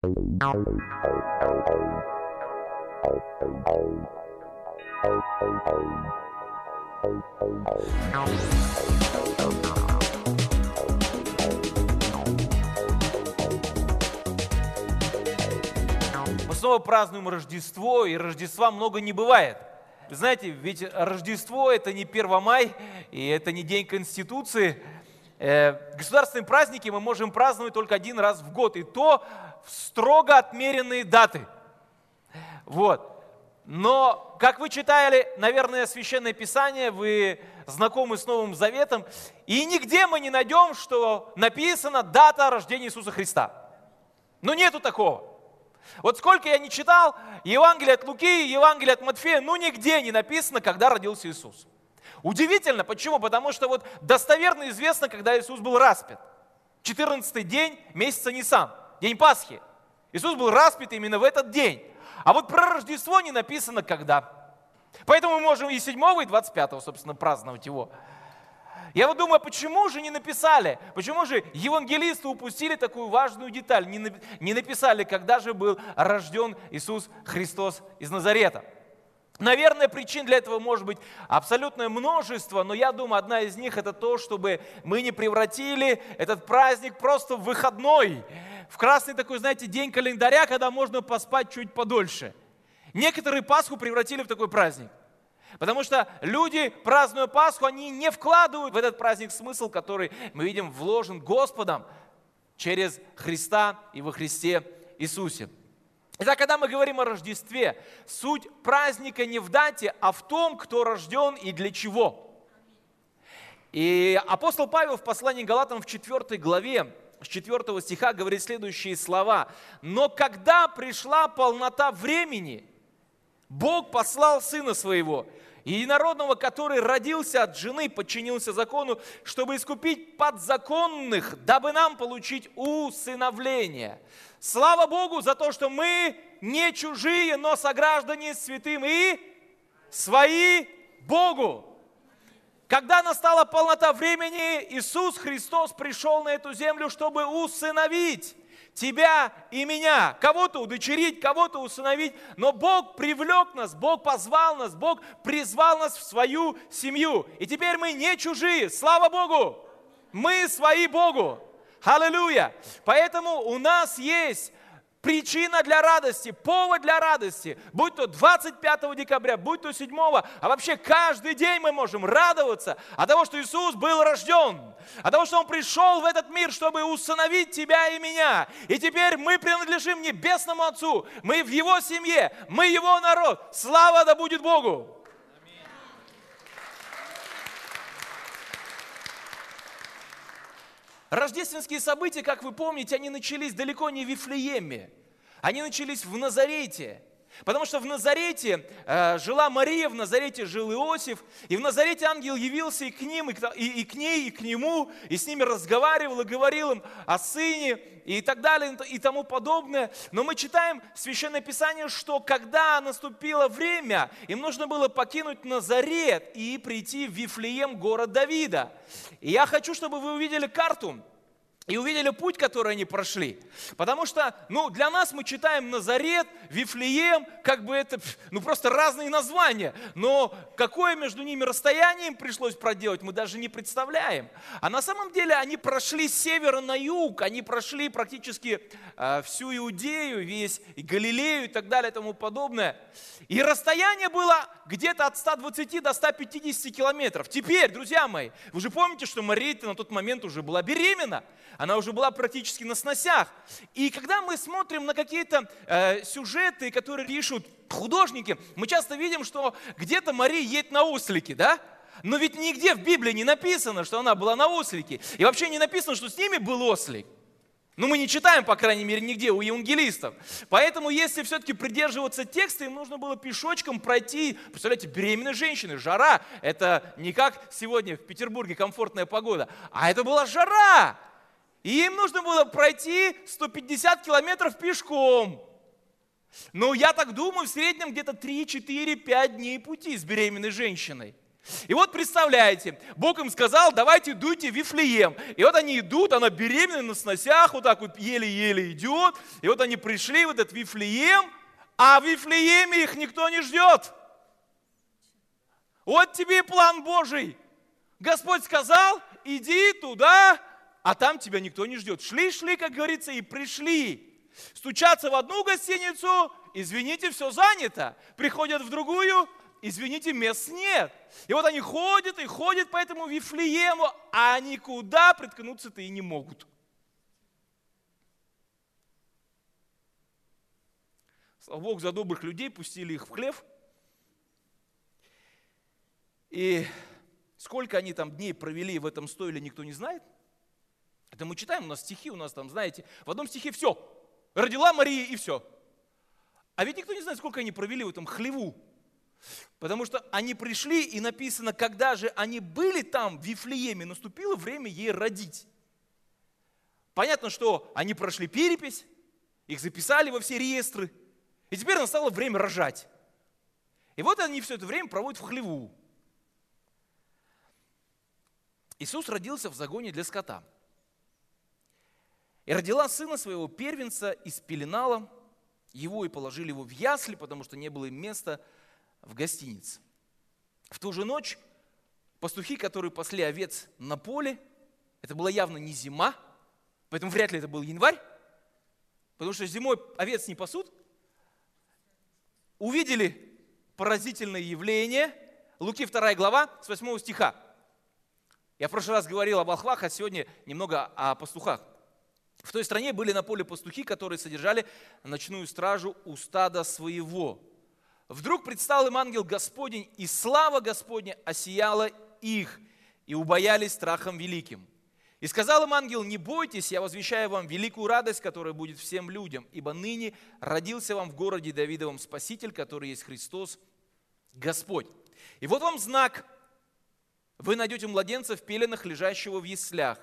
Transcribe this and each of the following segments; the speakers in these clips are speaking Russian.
Мы снова празднуем Рождество, и Рождества много не бывает. Знаете, ведь Рождество – это не 1 май, и это не День Конституции. Э, государственные праздники мы можем праздновать только один раз в год, и то в строго отмеренные даты. Вот. Но, как вы читали, наверное, Священное Писание, вы знакомы с Новым Заветом, и нигде мы не найдем, что написана дата рождения Иисуса Христа. Ну, нету такого. Вот сколько я не читал Евангелие от Луки, Евангелие от Матфея, ну нигде не написано, когда родился Иисус. Удивительно, почему? Потому что вот достоверно известно, когда Иисус был распят. 14 день месяца Нисан, день Пасхи. Иисус был распят именно в этот день. А вот про Рождество не написано когда. Поэтому мы можем и 7 и 25, собственно, праздновать его. Я вот думаю, почему же не написали, почему же евангелисты упустили такую важную деталь, не написали, когда же был рожден Иисус Христос из Назарета. Наверное, причин для этого может быть абсолютное множество, но я думаю, одна из них это то, чтобы мы не превратили этот праздник просто в выходной, в красный такой, знаете, день календаря, когда можно поспать чуть подольше. Некоторые Пасху превратили в такой праздник. Потому что люди, празднуя Пасху, они не вкладывают в этот праздник смысл, который мы видим вложен Господом через Христа и во Христе Иисусе. Итак, когда мы говорим о Рождестве, суть праздника не в дате, а в том, кто рожден и для чего. И апостол Павел в послании Галатам в 4 главе с 4 стиха говорит следующие слова. «Но когда пришла полнота времени, Бог послал Сына Своего, единородного, который родился от жены, подчинился закону, чтобы искупить подзаконных, дабы нам получить усыновление. Слава Богу за то, что мы не чужие, но сограждане святым и свои Богу. Когда настала полнота времени, Иисус Христос пришел на эту землю, чтобы усыновить тебя и меня, кого-то удочерить, кого-то усыновить, но Бог привлек нас, Бог позвал нас, Бог призвал нас в свою семью. И теперь мы не чужие, слава Богу, мы свои Богу. Аллилуйя! Поэтому у нас есть причина для радости, повод для радости, будь то 25 декабря, будь то 7, а вообще каждый день мы можем радоваться от того, что Иисус был рожден, от того, что Он пришел в этот мир, чтобы усыновить тебя и меня. И теперь мы принадлежим Небесному Отцу, мы в Его семье, мы Его народ. Слава да будет Богу! Рождественские события, как вы помните, они начались далеко не в Вифлееме. Они начались в Назарете. Потому что в Назарете э, жила Мария, в Назарете жил Иосиф, и в Назарете ангел явился и к ним, и к, и, и к ней, и к нему, и с ними разговаривал, и говорил им о сыне, и так далее, и тому подобное. Но мы читаем в Священное Писание, что когда наступило время, им нужно было покинуть Назарет и прийти в Вифлеем, город Давида. И я хочу, чтобы вы увидели карту, и увидели путь, который они прошли. Потому что, ну, для нас мы читаем Назарет, Вифлеем, как бы это, ну, просто разные названия. Но какое между ними расстояние им пришлось проделать, мы даже не представляем. А на самом деле они прошли с севера на юг, они прошли практически э, всю Иудею, весь и Галилею и так далее и тому подобное. И расстояние было где-то от 120 до 150 километров. Теперь, друзья мои, вы же помните, что Мария на тот момент уже была беременна она уже была практически на сносях. И когда мы смотрим на какие-то э, сюжеты, которые пишут художники, мы часто видим, что где-то Мария едет на ослике, да? Но ведь нигде в Библии не написано, что она была на ослике. И вообще не написано, что с ними был ослик. Ну, мы не читаем, по крайней мере, нигде у евангелистов. Поэтому, если все-таки придерживаться текста, им нужно было пешочком пройти. Представляете, беременные женщины, жара. Это не как сегодня в Петербурге комфортная погода, а это была жара. И им нужно было пройти 150 километров пешком. Ну, я так думаю, в среднем где-то 3, 4, 5 дней пути с беременной женщиной. И вот представляете, Бог им сказал, давайте дуйте в Вифлеем. И вот они идут, она беременна на сносях, вот так вот еле-еле идет. И вот они пришли в этот Вифлеем, а в Вифлееме их никто не ждет. Вот тебе и план Божий. Господь сказал, иди туда, а там тебя никто не ждет. Шли, шли, как говорится, и пришли. Стучаться в одну гостиницу, извините, все занято. Приходят в другую, извините, мест нет. И вот они ходят и ходят по этому Вифлеему, а никуда приткнуться-то и не могут. Слава Богу, за добрых людей пустили их в хлев. И сколько они там дней провели в этом стойле, никто не знает. Это мы читаем, у нас стихи, у нас там, знаете, в одном стихе все. Родила Мария и все. А ведь никто не знает, сколько они провели в этом хлеву. Потому что они пришли, и написано, когда же они были там, в Вифлееме, наступило время ей родить. Понятно, что они прошли перепись, их записали во все реестры, и теперь настало время рожать. И вот они все это время проводят в хлеву. Иисус родился в загоне для скота. И родила сына своего первенца и спеленала его и положили его в ясли, потому что не было им места в гостинице. В ту же ночь пастухи, которые пасли овец на поле, это была явно не зима, поэтому вряд ли это был январь, потому что зимой овец не пасут, увидели поразительное явление, Луки 2 глава с 8 стиха. Я в прошлый раз говорил о волхвах, а сегодня немного о пастухах. В той стране были на поле пастухи, которые содержали ночную стражу у стада своего. Вдруг предстал им ангел Господень, и слава Господня осияла их, и убоялись страхом великим. И сказал им ангел, не бойтесь, я возвещаю вам великую радость, которая будет всем людям, ибо ныне родился вам в городе Давидовом Спаситель, который есть Христос, Господь. И вот вам знак, вы найдете младенца в пеленах, лежащего в яслях.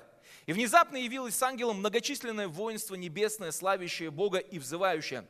И внезапно явилось с ангелом многочисленное воинство небесное, славящее Бога и взывающее.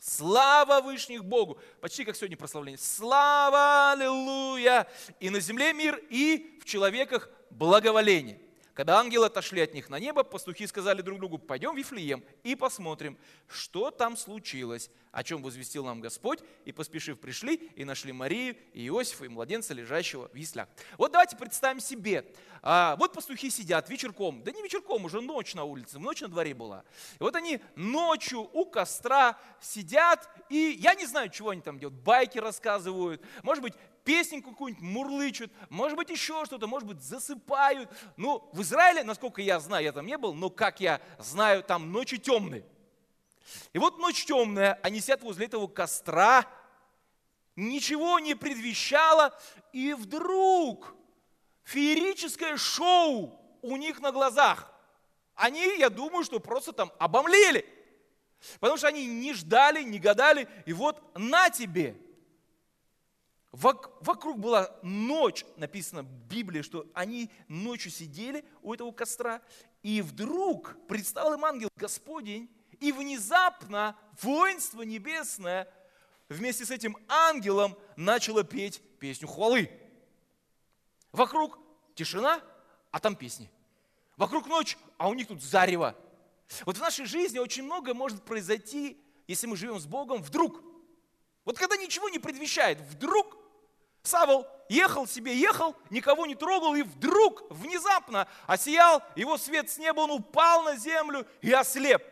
Слава Вышних Богу! Почти как сегодня прославление. Слава, аллилуйя! И на земле мир, и в человеках благоволение. Когда ангелы отошли от них на небо, пастухи сказали друг другу, пойдем в Вифлеем и посмотрим, что там случилось, о чем возвестил нам Господь. И поспешив пришли и нашли Марию и Иосифа и младенца, лежащего в яслях. Вот давайте представим себе, а, вот пастухи сидят вечерком, да не вечерком, уже ночь на улице, ночь на дворе была. И вот они ночью у костра сидят, и я не знаю, чего они там делают, байки рассказывают, может быть, песенку какую-нибудь мурлычут, может быть, еще что-то, может быть, засыпают. Ну, в Израиле, насколько я знаю, я там не был, но как я знаю, там ночи темные. И вот ночь темная, они сидят возле этого костра, ничего не предвещало, и вдруг феерическое шоу у них на глазах. Они, я думаю, что просто там обомлели. Потому что они не ждали, не гадали, и вот на тебе – Вокруг была ночь, написано в Библии, что они ночью сидели у этого костра, и вдруг предстал им ангел Господень, и внезапно воинство небесное вместе с этим ангелом начало петь песню хвалы. Вокруг тишина, а там песни. Вокруг ночь, а у них тут зарево. Вот в нашей жизни очень много может произойти, если мы живем с Богом, вдруг. Вот когда ничего не предвещает, вдруг Савол ехал себе, ехал, никого не трогал, и вдруг, внезапно осиял его свет с неба, он упал на землю и ослеп.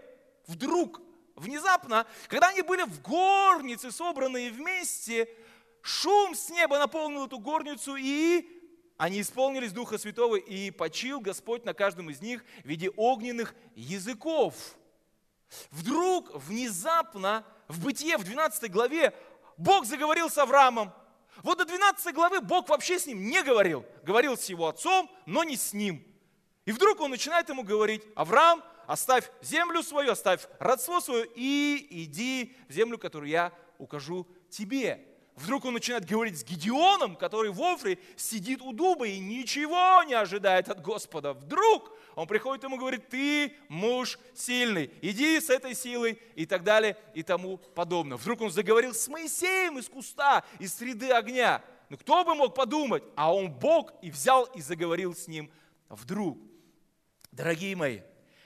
Вдруг, внезапно, когда они были в горнице, собранные вместе, шум с неба наполнил эту горницу, и они исполнились Духа Святого, и почил Господь на каждом из них в виде огненных языков. Вдруг, внезапно, в Бытие, в 12 главе, Бог заговорил с Авраамом, вот до 12 главы Бог вообще с ним не говорил. Говорил с его отцом, но не с ним. И вдруг он начинает ему говорить, Авраам, оставь землю свою, оставь родство свое и иди в землю, которую я укажу тебе. Вдруг он начинает говорить с Гедеоном, который в Офре сидит у дуба и ничего не ожидает от Господа. Вдруг он приходит ему и говорит, ты муж сильный, иди с этой силой и так далее и тому подобное. Вдруг он заговорил с Моисеем из куста, из среды огня. Ну кто бы мог подумать? А он Бог и взял и заговорил с ним вдруг. Дорогие мои,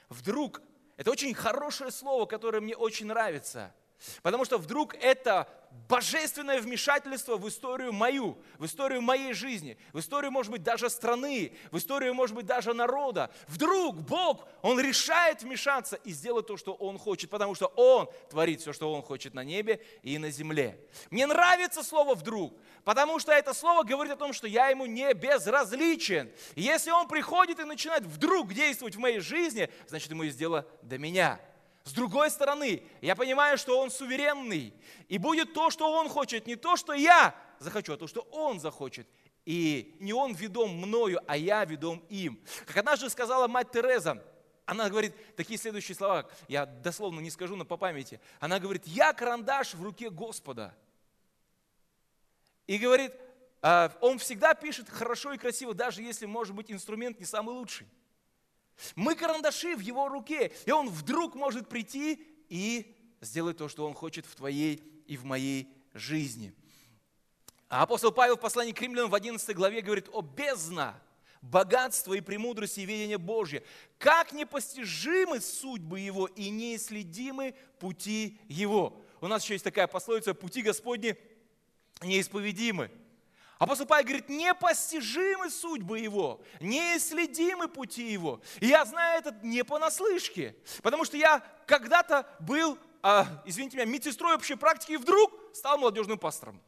вдруг – это очень хорошее слово, которое мне очень нравится. Потому что вдруг это божественное вмешательство в историю мою, в историю моей жизни, в историю, может быть, даже страны, в историю, может быть, даже народа. Вдруг Бог, Он решает вмешаться и сделать то, что Он хочет, потому что Он творит все, что Он хочет на небе и на земле. Мне нравится слово «вдруг», потому что это слово говорит о том, что я Ему не безразличен. И если Он приходит и начинает вдруг действовать в моей жизни, значит, Ему есть дело до меня – с другой стороны, я понимаю, что Он суверенный. И будет то, что Он хочет, не то, что я захочу, а то, что Он захочет. И не Он ведом мною, а я ведом им. Как однажды сказала мать Тереза, она говорит такие следующие слова, я дословно не скажу, но по памяти. Она говорит, я карандаш в руке Господа. И говорит, «А, он всегда пишет хорошо и красиво, даже если, может быть, инструмент не самый лучший. Мы карандаши в его руке, и он вдруг может прийти и сделать то, что он хочет в твоей и в моей жизни. А апостол Павел в послании к римлянам в 11 главе говорит о бездна, богатство и премудрости и видение Божье. Как непостижимы судьбы Его и неисследимы пути Его. У нас еще есть такая пословица, пути Господни неисповедимы. Апостол Павел говорит, непостижимы судьбы его, неисследимы пути его. И я знаю это не понаслышке, потому что я когда-то был, а, извините меня, медсестрой общей практики и вдруг стал молодежным пастором.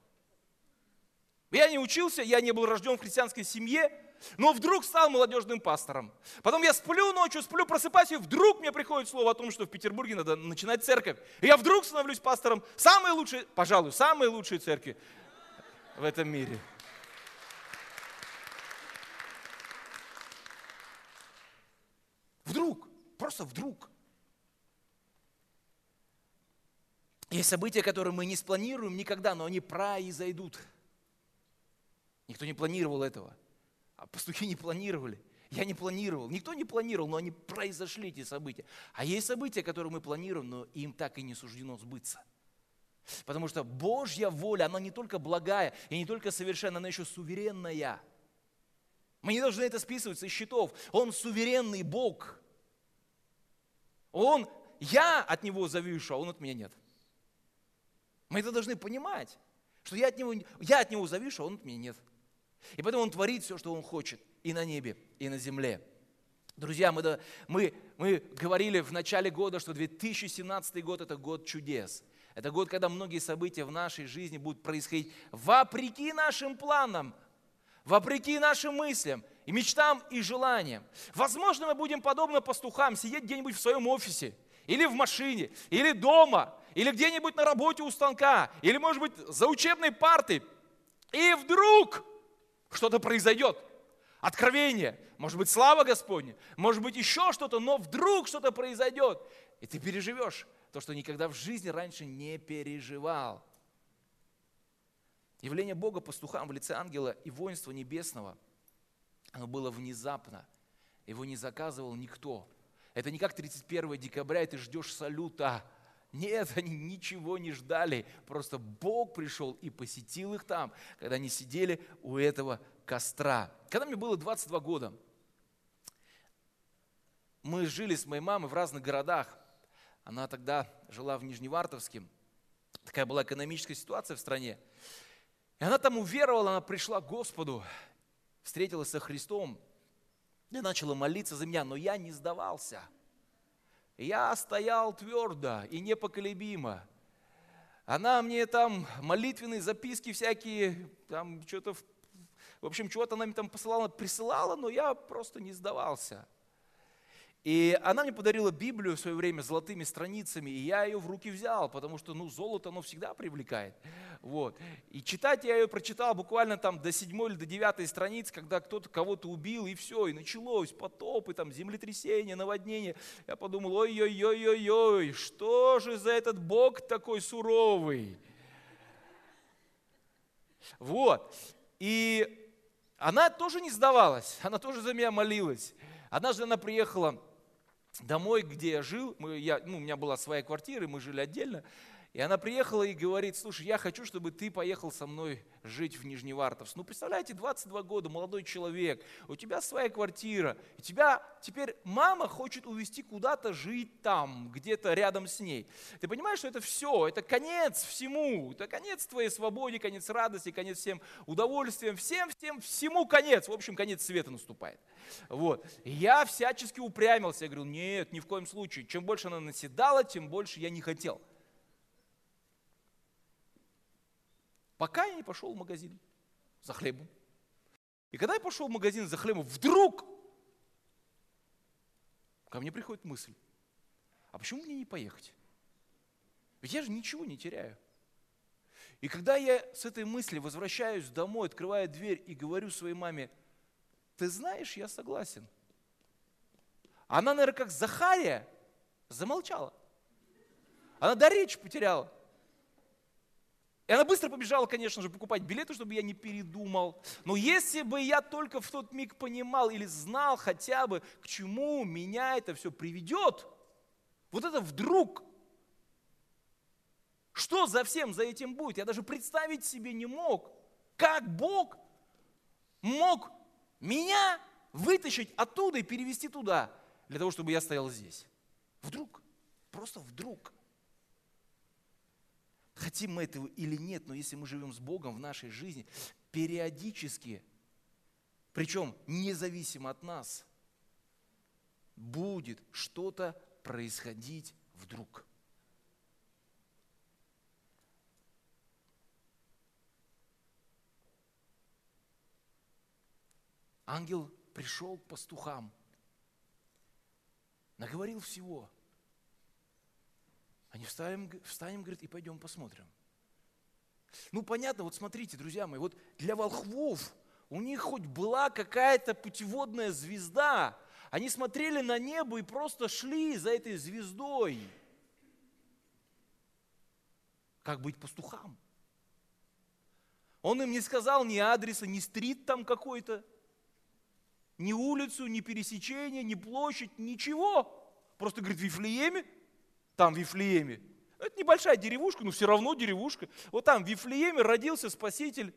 Я не учился, я не был рожден в христианской семье, но вдруг стал молодежным пастором. Потом я сплю ночью, сплю, просыпаюсь, и вдруг мне приходит слово о том, что в Петербурге надо начинать церковь. И я вдруг становлюсь пастором самой лучшей, пожалуй, самой лучшей церкви в этом мире – Вдруг, просто вдруг. Есть события, которые мы не спланируем никогда, но они произойдут. Никто не планировал этого. А пастухи не планировали. Я не планировал. Никто не планировал, но они произошли, эти события. А есть события, которые мы планируем, но им так и не суждено сбыться. Потому что Божья воля, она не только благая и не только совершенная, она еще суверенная. Мы не должны это списывать со счетов. Он суверенный Бог. Он, я от Него завишу, а Он от меня нет. Мы это должны понимать, что я от Него, я от него завишу, а Он от меня нет. И поэтому Он творит все, что Он хочет и на небе, и на земле. Друзья, мы, мы, мы говорили в начале года, что 2017 год – это год чудес. Это год, когда многие события в нашей жизни будут происходить вопреки нашим планам – вопреки нашим мыслям и мечтам и желаниям. Возможно, мы будем подобно пастухам сидеть где-нибудь в своем офисе, или в машине, или дома, или где-нибудь на работе у станка, или, может быть, за учебной партой. И вдруг что-то произойдет. Откровение, может быть, слава Господня, может быть, еще что-то, но вдруг что-то произойдет. И ты переживешь то, что никогда в жизни раньше не переживал. Явление Бога пастухам в лице ангела и воинства небесного, оно было внезапно. Его не заказывал никто. Это не как 31 декабря, и ты ждешь салюта. Нет, они ничего не ждали. Просто Бог пришел и посетил их там, когда они сидели у этого костра. Когда мне было 22 года, мы жили с моей мамой в разных городах. Она тогда жила в Нижневартовске. Такая была экономическая ситуация в стране. И она там уверовала, она пришла к Господу, встретилась со Христом и начала молиться за меня, но я не сдавался. Я стоял твердо и непоколебимо. Она мне там молитвенные записки всякие, там что-то, в общем, чего-то она мне там посылала, присылала, но я просто не сдавался. И она мне подарила Библию в свое время золотыми страницами, и я ее в руки взял, потому что ну, золото, оно всегда привлекает. Вот. И читать я ее прочитал буквально там до седьмой или до девятой страницы, когда кто-то кого-то убил, и все, и началось потопы, там, землетрясения, наводнения. Я подумал, ой-ой-ой-ой-ой, что же за этот Бог такой суровый? Вот. И она тоже не сдавалась, она тоже за меня молилась. Однажды она приехала домой, где я жил, мы, я, ну, у меня была своя квартира, мы жили отдельно, И она приехала и говорит, слушай, я хочу, чтобы ты поехал со мной жить в Нижневартовск. Ну, представляете, 22 года, молодой человек, у тебя своя квартира, и тебя теперь мама хочет увезти куда-то жить там, где-то рядом с ней. Ты понимаешь, что это все, это конец всему, это конец твоей свободе, конец радости, конец всем удовольствиям, всем, всем, всему конец. В общем, конец света наступает. Вот. Я всячески упрямился, я говорю, нет, ни в коем случае. Чем больше она наседала, тем больше я не хотел. Пока я не пошел в магазин за хлебом. И когда я пошел в магазин за хлебом, вдруг ко мне приходит мысль, а почему мне не поехать? Ведь я же ничего не теряю. И когда я с этой мысли возвращаюсь домой, открываю дверь и говорю своей маме, ты знаешь, я согласен. Она, наверное, как Захария, замолчала. Она до речи потеряла. И она быстро побежала, конечно же, покупать билеты, чтобы я не передумал. Но если бы я только в тот миг понимал или знал хотя бы, к чему меня это все приведет, вот это вдруг, что за всем за этим будет, я даже представить себе не мог, как Бог мог меня вытащить оттуда и перевести туда, для того, чтобы я стоял здесь. Вдруг, просто вдруг. Хотим мы этого или нет, но если мы живем с Богом в нашей жизни, периодически, причем независимо от нас, будет что-то происходить вдруг. Ангел пришел к пастухам, наговорил всего – они встанем, встанем, говорит, и пойдем посмотрим. Ну, понятно, вот смотрите, друзья мои, вот для волхвов у них хоть была какая-то путеводная звезда, они смотрели на небо и просто шли за этой звездой. Как быть пастухам? Он им не сказал ни адреса, ни стрит там какой-то, ни улицу, ни пересечение, ни площадь, ничего. Просто говорит, в Вифлееме там в Вифлееме. Это небольшая деревушка, но все равно деревушка. Вот там в Вифлееме родился Спаситель,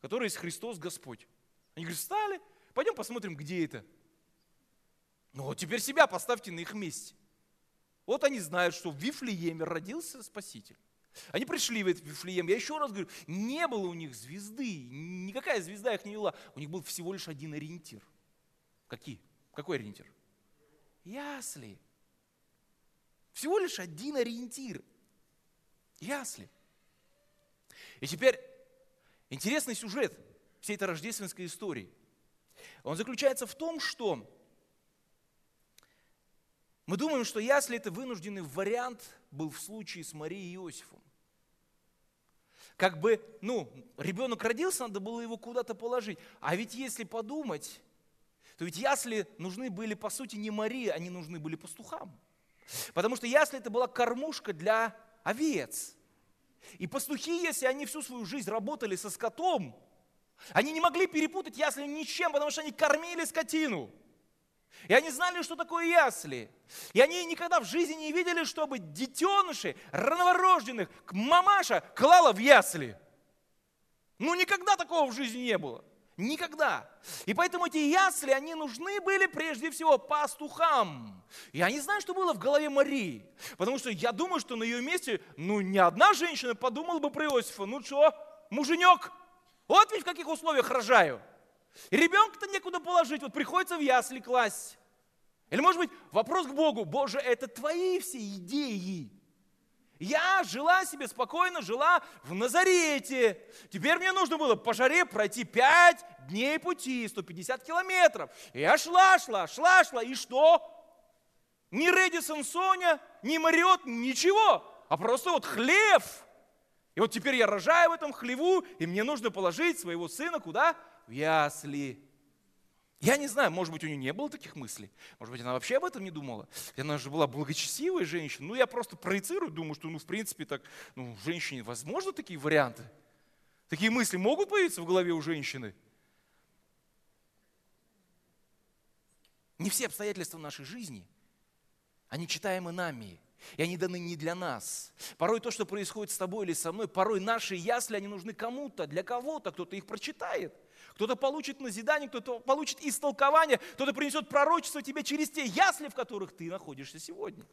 который есть Христос Господь. Они говорят, встали, пойдем посмотрим, где это. Ну вот теперь себя поставьте на их месте. Вот они знают, что в Вифлееме родился Спаситель. Они пришли в этот Вифлеем. Я еще раз говорю, не было у них звезды, никакая звезда их не вела. У них был всего лишь один ориентир. Какие? Какой ориентир? Ясли. Всего лишь один ориентир. Ясли. И теперь интересный сюжет всей этой рождественской истории. Он заключается в том, что мы думаем, что ясли это вынужденный вариант был в случае с Марией и Иосифом. Как бы, ну, ребенок родился, надо было его куда-то положить. А ведь если подумать, то ведь ясли нужны были, по сути, не Марии, они нужны были пастухам. Потому что ясли это была кормушка для овец. И пастухи, если они всю свою жизнь работали со скотом, они не могли перепутать ясли ни с чем, потому что они кормили скотину. И они знали, что такое ясли. И они никогда в жизни не видели, чтобы детеныши рановорожденных мамаша клала в ясли. Ну, никогда такого в жизни не было. Никогда. И поэтому эти ясли, они нужны были прежде всего пастухам. Я не знаю, что было в голове Марии. Потому что я думаю, что на ее месте, ну, ни одна женщина подумала бы про Иосифа. Ну что, муженек, вот ведь в каких условиях рожаю. Ребенка-то некуда положить, вот приходится в ясли класть. Или, может быть, вопрос к Богу, Боже, это твои все идеи. Я жила себе спокойно, жила в Назарете. Теперь мне нужно было по жаре пройти 5 дней пути, 150 километров. Я шла, шла, шла, шла. И что? Ни Редисон Соня, ни Мариот, ничего. А просто вот хлеб. И вот теперь я рожаю в этом хлеву, и мне нужно положить своего сына куда? В ясли. Я не знаю, может быть, у нее не было таких мыслей. Может быть, она вообще об этом не думала. Она же была благочестивая женщина. Ну, я просто проецирую, думаю, что, ну, в принципе, так, ну, женщине возможно такие варианты. Такие мысли могут появиться в голове у женщины. Не все обстоятельства нашей жизни, они читаемы нами. И они даны не для нас. Порой то, что происходит с тобой или со мной, порой наши ясли, они нужны кому-то, для кого-то, кто-то их прочитает. Кто-то получит назидание, кто-то получит истолкование, кто-то принесет пророчество тебе через те ясли, в которых ты находишься сегодня.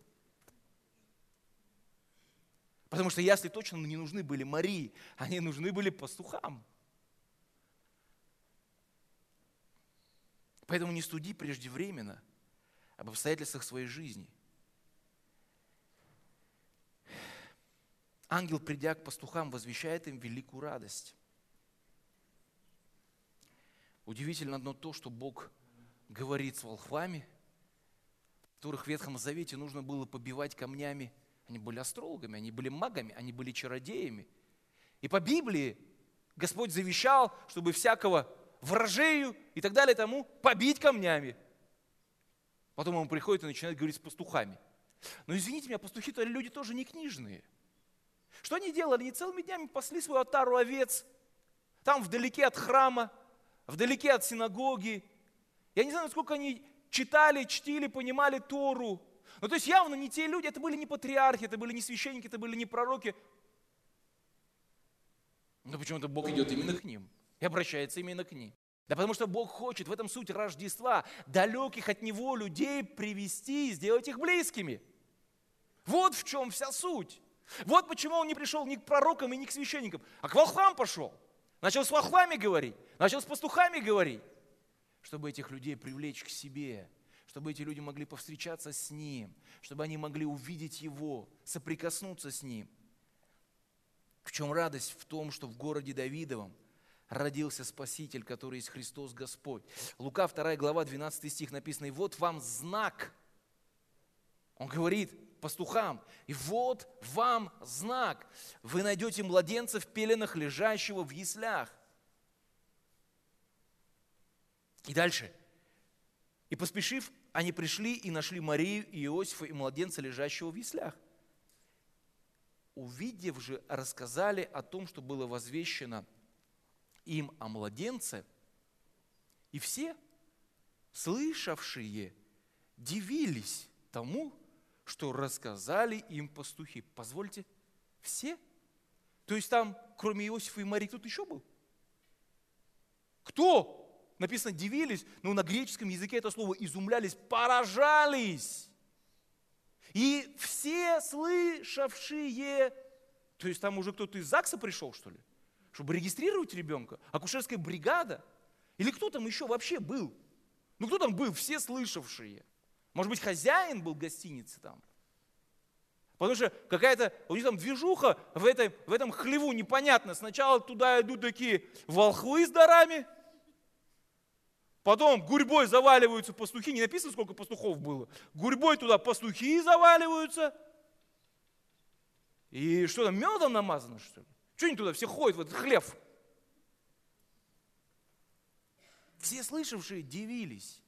Потому что ясли точно не нужны были Марии, они нужны были пастухам. Поэтому не студи преждевременно об обстоятельствах своей жизни. Ангел, придя к пастухам, возвещает им великую радость. Удивительно одно то, что Бог говорит с волхвами, которых в Ветхом Завете нужно было побивать камнями. Они были астрологами, они были магами, они были чародеями. И по Библии Господь завещал, чтобы всякого вражею и так далее тому побить камнями. Потом он приходит и начинает говорить с пастухами. Но извините меня, пастухи-то люди тоже не книжные. Что они делали? Они целыми днями пасли свою отару овец, там вдалеке от храма, вдалеке от синагоги. Я не знаю, насколько они читали, чтили, понимали Тору. Ну, то есть явно не те люди, это были не патриархи, это были не священники, это были не пророки. Но почему-то Бог идет именно к ним и обращается именно к ним. Да потому что Бог хочет, в этом суть Рождества, далеких от Него людей привести и сделать их близкими. Вот в чем вся суть. Вот почему он не пришел ни к пророкам и ни к священникам, а к волхвам пошел. Начал с волхвами говорить, начал с пастухами говорить, чтобы этих людей привлечь к себе, чтобы эти люди могли повстречаться с Ним, чтобы они могли увидеть Его, соприкоснуться с Ним. В чем радость? В том, что в городе Давидовом – родился Спаситель, который есть Христос Господь. Лука 2 глава 12 стих написано, и вот вам знак. Он говорит пастухам, и вот вам знак. Вы найдете младенца в пеленах, лежащего в яслях. И дальше. И поспешив, они пришли и нашли Марию и Иосифа и младенца, лежащего в яслях. Увидев же, рассказали о том, что было возвещено – им о младенце, и все, слышавшие, дивились тому, что рассказали им пастухи. Позвольте, все? То есть там, кроме Иосифа и Марии, кто-то еще был? Кто? Написано, дивились, но на греческом языке это слово изумлялись, поражались. И все слышавшие, то есть там уже кто-то из ЗАГСа пришел, что ли? чтобы регистрировать ребенка, акушерская бригада, или кто там еще вообще был? Ну кто там был? Все слышавшие. Может быть, хозяин был гостиницы там. Потому что какая-то, у них там движуха в, этой, в этом хлеву непонятно. Сначала туда идут такие волхвы с дарами, потом гурьбой заваливаются пастухи. Не написано, сколько пастухов было. Гурьбой туда пастухи заваливаются. И что там, медом намазано, что ли? Что они туда все ходят, в этот хлев? Все слышавшие дивились.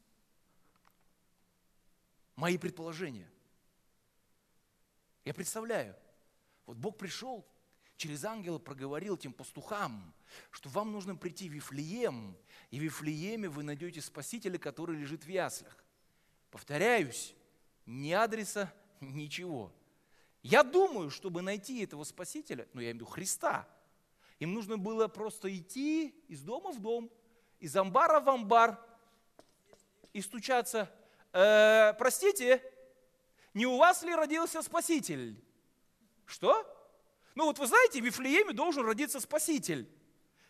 Мои предположения. Я представляю, вот Бог пришел, через ангела проговорил тем пастухам, что вам нужно прийти в Вифлеем, и в Вифлееме вы найдете Спасителя, который лежит в яслях. Повторяюсь, ни адреса, ничего. Я думаю, чтобы найти этого Спасителя, ну я имею в виду Христа, им нужно было просто идти из дома в дом, из амбара в амбар и стучаться. Э, простите, не у вас ли родился Спаситель? Что? Ну вот вы знаете, в Вифлееме должен родиться Спаситель.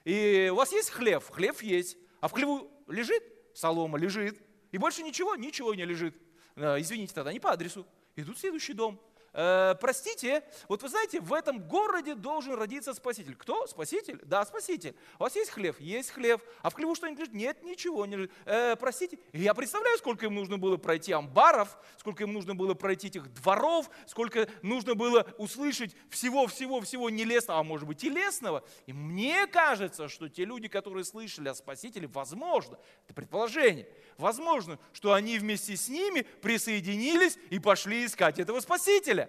И у вас есть хлеб? Хлеб есть. А в хлеву лежит? Солома лежит. И больше ничего? Ничего не лежит. Э, извините, тогда не по адресу. Идут в следующий дом э, простите, вот вы знаете, в этом городе должен родиться Спаситель. Кто? Спаситель? Да, Спаситель. У вас есть хлеб? Есть хлеб. А в хлеву что-нибудь лежит? Нет, ничего не лежит. Э, простите, я представляю, сколько им нужно было пройти амбаров, сколько им нужно было пройти этих дворов, сколько нужно было услышать всего-всего-всего нелестного, а может быть и лестного. И мне кажется, что те люди, которые слышали о Спасителе, возможно, это предположение, возможно, что они вместе с ними присоединились и пошли искать этого Спасителя.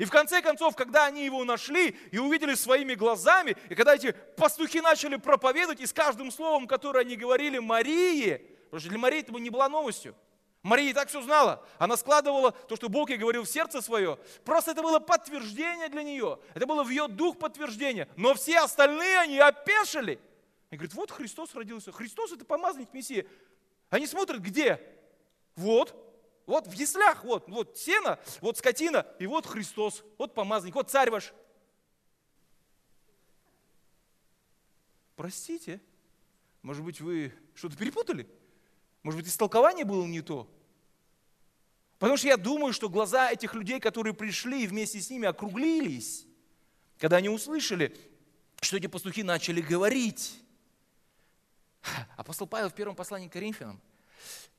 И в конце концов, когда они его нашли и увидели своими глазами, и когда эти пастухи начали проповедовать, и с каждым словом, которое они говорили Марии, потому что для Марии это не была новостью, Мария и так все знала. Она складывала то, что Бог ей говорил в сердце свое. Просто это было подтверждение для нее. Это было в ее дух подтверждение. Но все остальные, они опешили. И говорит, вот Христос родился. Христос это помазанник Мессия. Они смотрят, где? Вот, вот в яслях, вот, вот сено, вот скотина, и вот Христос, вот помазанник, вот царь ваш. Простите, может быть, вы что-то перепутали? Может быть, истолкование было не то? Потому что я думаю, что глаза этих людей, которые пришли и вместе с ними округлились, когда они услышали, что эти пастухи начали говорить. Апостол Павел в первом послании к Коринфянам,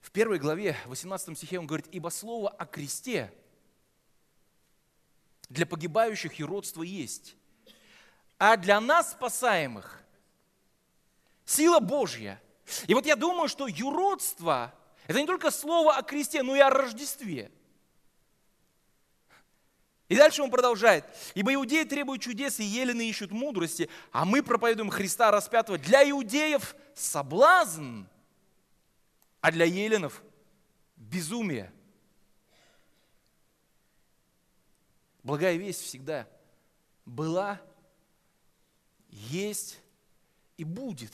в первой главе, 18 стихе, он говорит, «Ибо слово о кресте для погибающих и родство есть, а для нас спасаемых сила Божья – и вот я думаю, что юродство – это не только слово о кресте, но и о Рождестве. И дальше он продолжает. «Ибо иудеи требуют чудес, и елены ищут мудрости, а мы проповедуем Христа распятого. Для иудеев соблазн, а для еленов безумие». Благая весть всегда была, есть и будет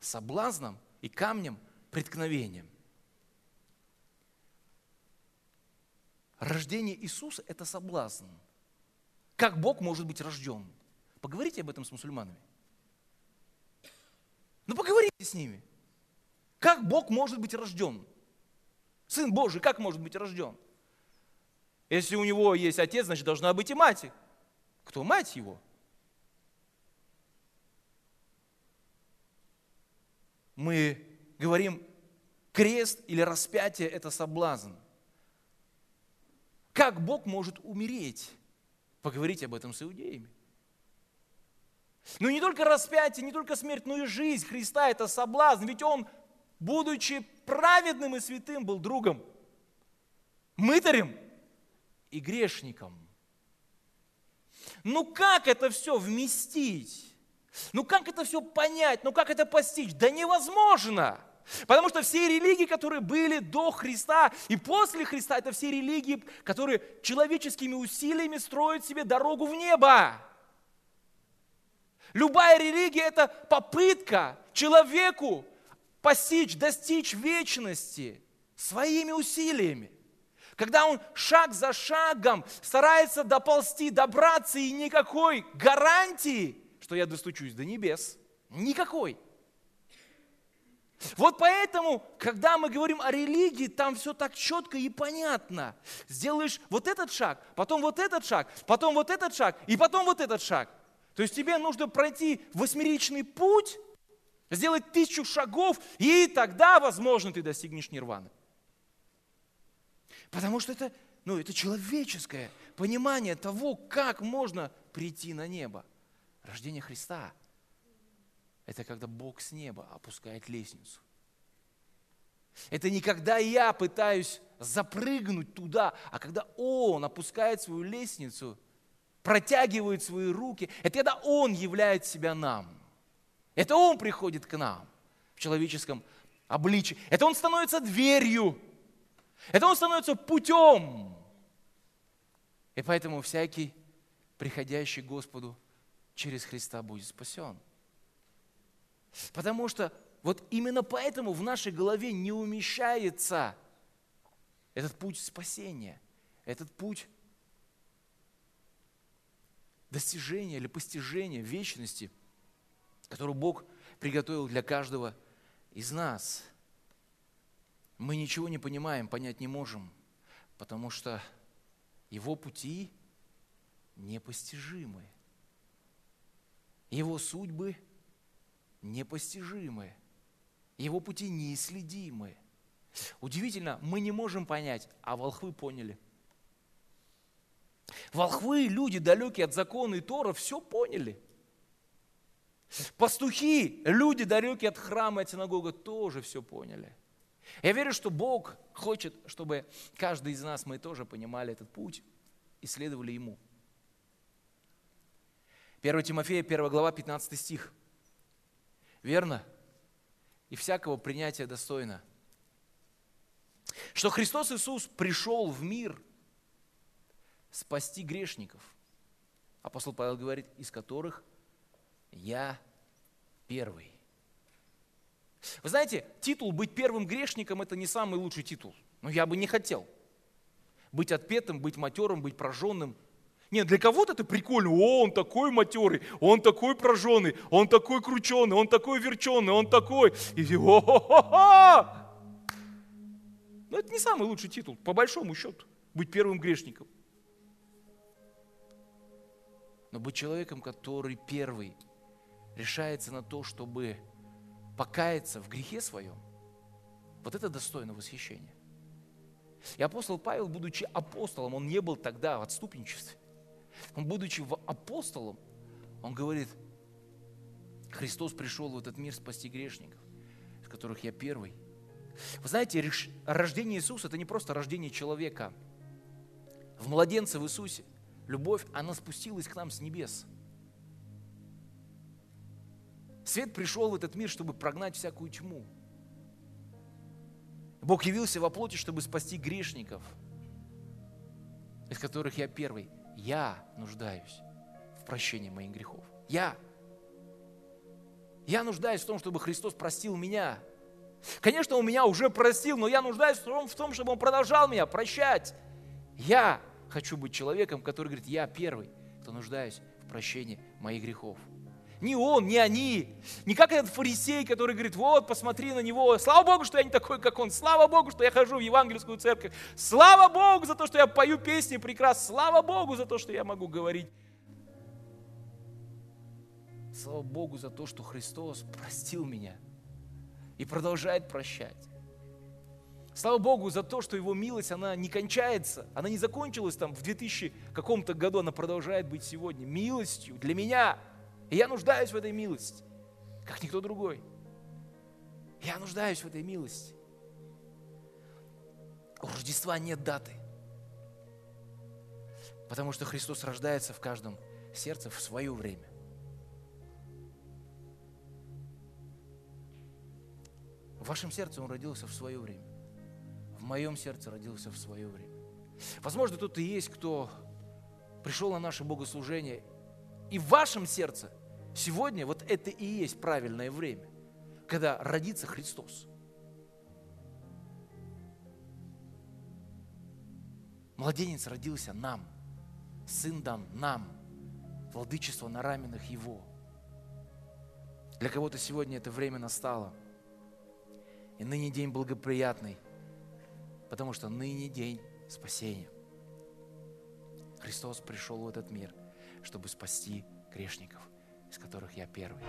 соблазном и камнем преткновением. Рождение Иисуса – это соблазн. Как Бог может быть рожден? Поговорите об этом с мусульманами. Ну поговорите с ними. Как Бог может быть рожден? Сын Божий как может быть рожден? Если у него есть отец, значит должна быть и мать. Кто мать его? мы говорим, крест или распятие – это соблазн. Как Бог может умереть? Поговорите об этом с иудеями. Но не только распятие, не только смерть, но и жизнь Христа – это соблазн. Ведь Он, будучи праведным и святым, был другом, мытарем и грешником. Ну как это все вместить? Ну как это все понять? Ну как это постичь? Да невозможно! Потому что все религии, которые были до Христа и после Христа, это все религии, которые человеческими усилиями строят себе дорогу в небо. Любая религия – это попытка человеку постичь, достичь вечности своими усилиями. Когда он шаг за шагом старается доползти, добраться, и никакой гарантии – что я достучусь до небес. Никакой. Вот поэтому, когда мы говорим о религии, там все так четко и понятно. Сделаешь вот этот шаг, потом вот этот шаг, потом вот этот шаг, и потом вот этот шаг. То есть тебе нужно пройти восьмеричный путь, сделать тысячу шагов, и тогда, возможно, ты достигнешь нирваны. Потому что это, ну, это человеческое понимание того, как можно прийти на небо. Рождение Христа – это когда Бог с неба опускает лестницу. Это не когда я пытаюсь запрыгнуть туда, а когда Он опускает свою лестницу, протягивает свои руки. Это когда Он являет себя нам. Это Он приходит к нам в человеческом обличии. Это Он становится дверью. Это Он становится путем. И поэтому всякий, приходящий к Господу, через Христа будет спасен. Потому что вот именно поэтому в нашей голове не умещается этот путь спасения, этот путь достижения или постижения вечности, которую Бог приготовил для каждого из нас. Мы ничего не понимаем, понять не можем, потому что Его пути непостижимы. Его судьбы непостижимы, его пути неисследимы. Удивительно, мы не можем понять, а волхвы поняли. Волхвы, люди, далекие от закона и Тора, все поняли. Пастухи, люди, далекие от храма и от синагога, тоже все поняли. Я верю, что Бог хочет, чтобы каждый из нас, мы тоже понимали этот путь и следовали Ему. 1 Тимофея, 1 глава, 15 стих. Верно? И всякого принятия достойно. Что Христос Иисус пришел в мир спасти грешников. Апостол Павел говорит, из которых я первый. Вы знаете, титул быть первым грешником – это не самый лучший титул. Но я бы не хотел. Быть отпетым, быть матерым, быть прожженным. Нет, для кого-то это прикольно. О, он такой матерый, он такой прожженный, он такой крученый, он такой верченый, он такой. И о Но это не самый лучший титул, по большому счету, быть первым грешником. Но быть человеком, который первый решается на то, чтобы покаяться в грехе своем, вот это достойно восхищения. И апостол Павел, будучи апостолом, он не был тогда в отступничестве. Он, будучи апостолом, он говорит, Христос пришел в этот мир спасти грешников, из которых я первый. Вы знаете, рождение Иисуса – это не просто рождение человека. В младенце в Иисусе любовь, она спустилась к нам с небес. Свет пришел в этот мир, чтобы прогнать всякую тьму. Бог явился во плоти, чтобы спасти грешников, из которых я первый. Я нуждаюсь в прощении моих грехов. Я. Я нуждаюсь в том, чтобы Христос простил меня. Конечно, Он меня уже простил, но я нуждаюсь в том, чтобы Он продолжал меня прощать. Я хочу быть человеком, который говорит, я первый, кто нуждаюсь в прощении моих грехов. Не он, не они. Не как этот фарисей, который говорит, вот, посмотри на него. Слава Богу, что я не такой, как он. Слава Богу, что я хожу в евангельскую церковь. Слава Богу за то, что я пою песни прекрасно. Слава Богу за то, что я могу говорить. Слава Богу за то, что Христос простил меня и продолжает прощать. Слава Богу за то, что Его милость, она не кончается, она не закончилась там в 2000 каком-то году, она продолжает быть сегодня милостью для меня – и я нуждаюсь в этой милости, как никто другой. Я нуждаюсь в этой милости. У Рождества нет даты. Потому что Христос рождается в каждом сердце в свое время. В вашем сердце Он родился в свое время. В моем сердце родился в свое время. Возможно, кто-то есть, кто пришел на наше богослужение и в вашем сердце сегодня вот это и есть правильное время, когда родится Христос. Младенец родился нам, сын дан нам, владычество на раменах Его. Для кого-то сегодня это время настало. И ныне день благоприятный, потому что ныне день спасения. Христос пришел в этот мир – чтобы спасти грешников, из которых я первый.